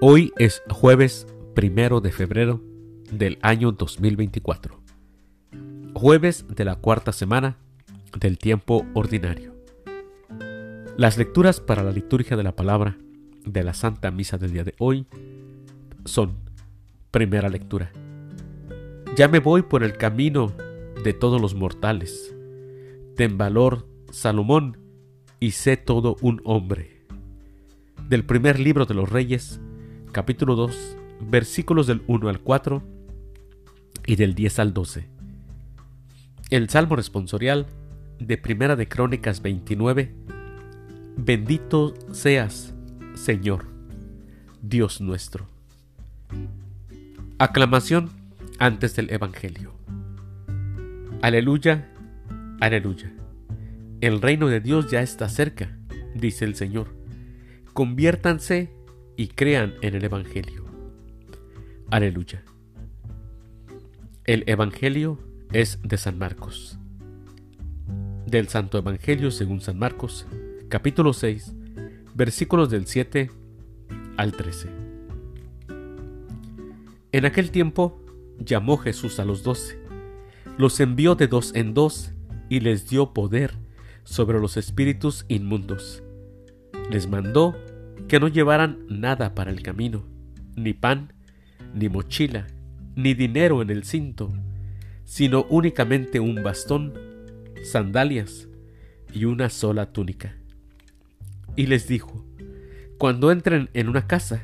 Hoy es jueves primero de febrero del año 2024. Jueves de la cuarta semana del tiempo ordinario. Las lecturas para la liturgia de la palabra de la Santa Misa del día de hoy son primera lectura. Ya me voy por el camino de todos los mortales. Ten valor, Salomón, y sé todo un hombre. Del primer libro de los Reyes, capítulo 2, versículos del 1 al 4 y del 10 al 12. El Salmo responsorial de Primera de Crónicas 29. Bendito seas, Señor, Dios nuestro. Aclamación antes del Evangelio. Aleluya, aleluya. El reino de Dios ya está cerca, dice el Señor. Conviértanse y crean en el Evangelio. Aleluya. El Evangelio es de San Marcos. Del Santo Evangelio según San Marcos, capítulo 6, versículos del 7 al 13. En aquel tiempo llamó Jesús a los doce, los envió de dos en dos y les dio poder sobre los espíritus inmundos. Les mandó que no llevaran nada para el camino, ni pan, ni mochila, ni dinero en el cinto, sino únicamente un bastón, sandalias y una sola túnica. Y les dijo, cuando entren en una casa,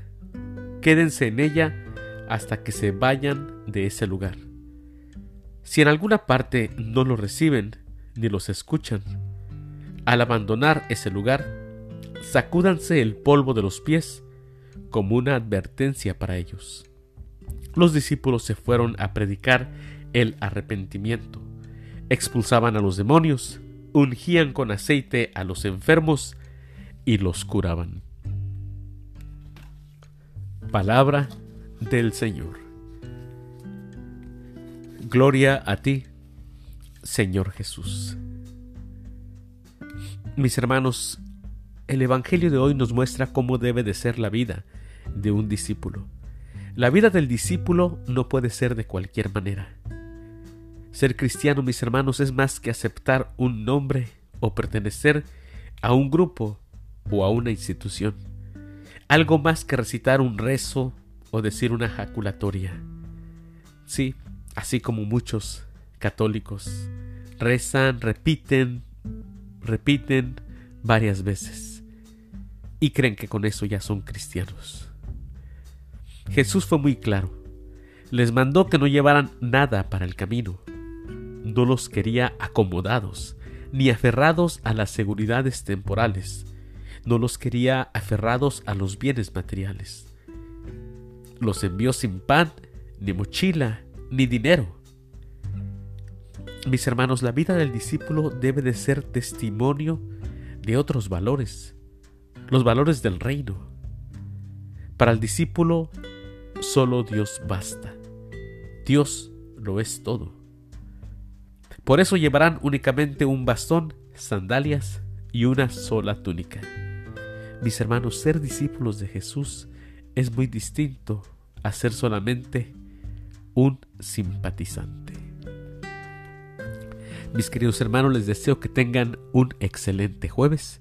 quédense en ella hasta que se vayan de ese lugar. Si en alguna parte no los reciben ni los escuchan, al abandonar ese lugar, sacúdanse el polvo de los pies como una advertencia para ellos. Los discípulos se fueron a predicar el arrepentimiento, expulsaban a los demonios, ungían con aceite a los enfermos y los curaban. Palabra del Señor. Gloria a ti, Señor Jesús. Mis hermanos, el Evangelio de hoy nos muestra cómo debe de ser la vida de un discípulo. La vida del discípulo no puede ser de cualquier manera. Ser cristiano, mis hermanos, es más que aceptar un nombre o pertenecer a un grupo o a una institución. Algo más que recitar un rezo o decir una jaculatoria. Sí, así como muchos católicos rezan, repiten, repiten varias veces y creen que con eso ya son cristianos. Jesús fue muy claro. Les mandó que no llevaran nada para el camino. No los quería acomodados, ni aferrados a las seguridades temporales. No los quería aferrados a los bienes materiales. Los envió sin pan, ni mochila, ni dinero mis hermanos, la vida del discípulo debe de ser testimonio de otros valores, los valores del reino. Para el discípulo, solo Dios basta. Dios lo es todo. Por eso llevarán únicamente un bastón, sandalias y una sola túnica. Mis hermanos, ser discípulos de Jesús es muy distinto a ser solamente un simpatizante. Mis queridos hermanos, les deseo que tengan un excelente jueves.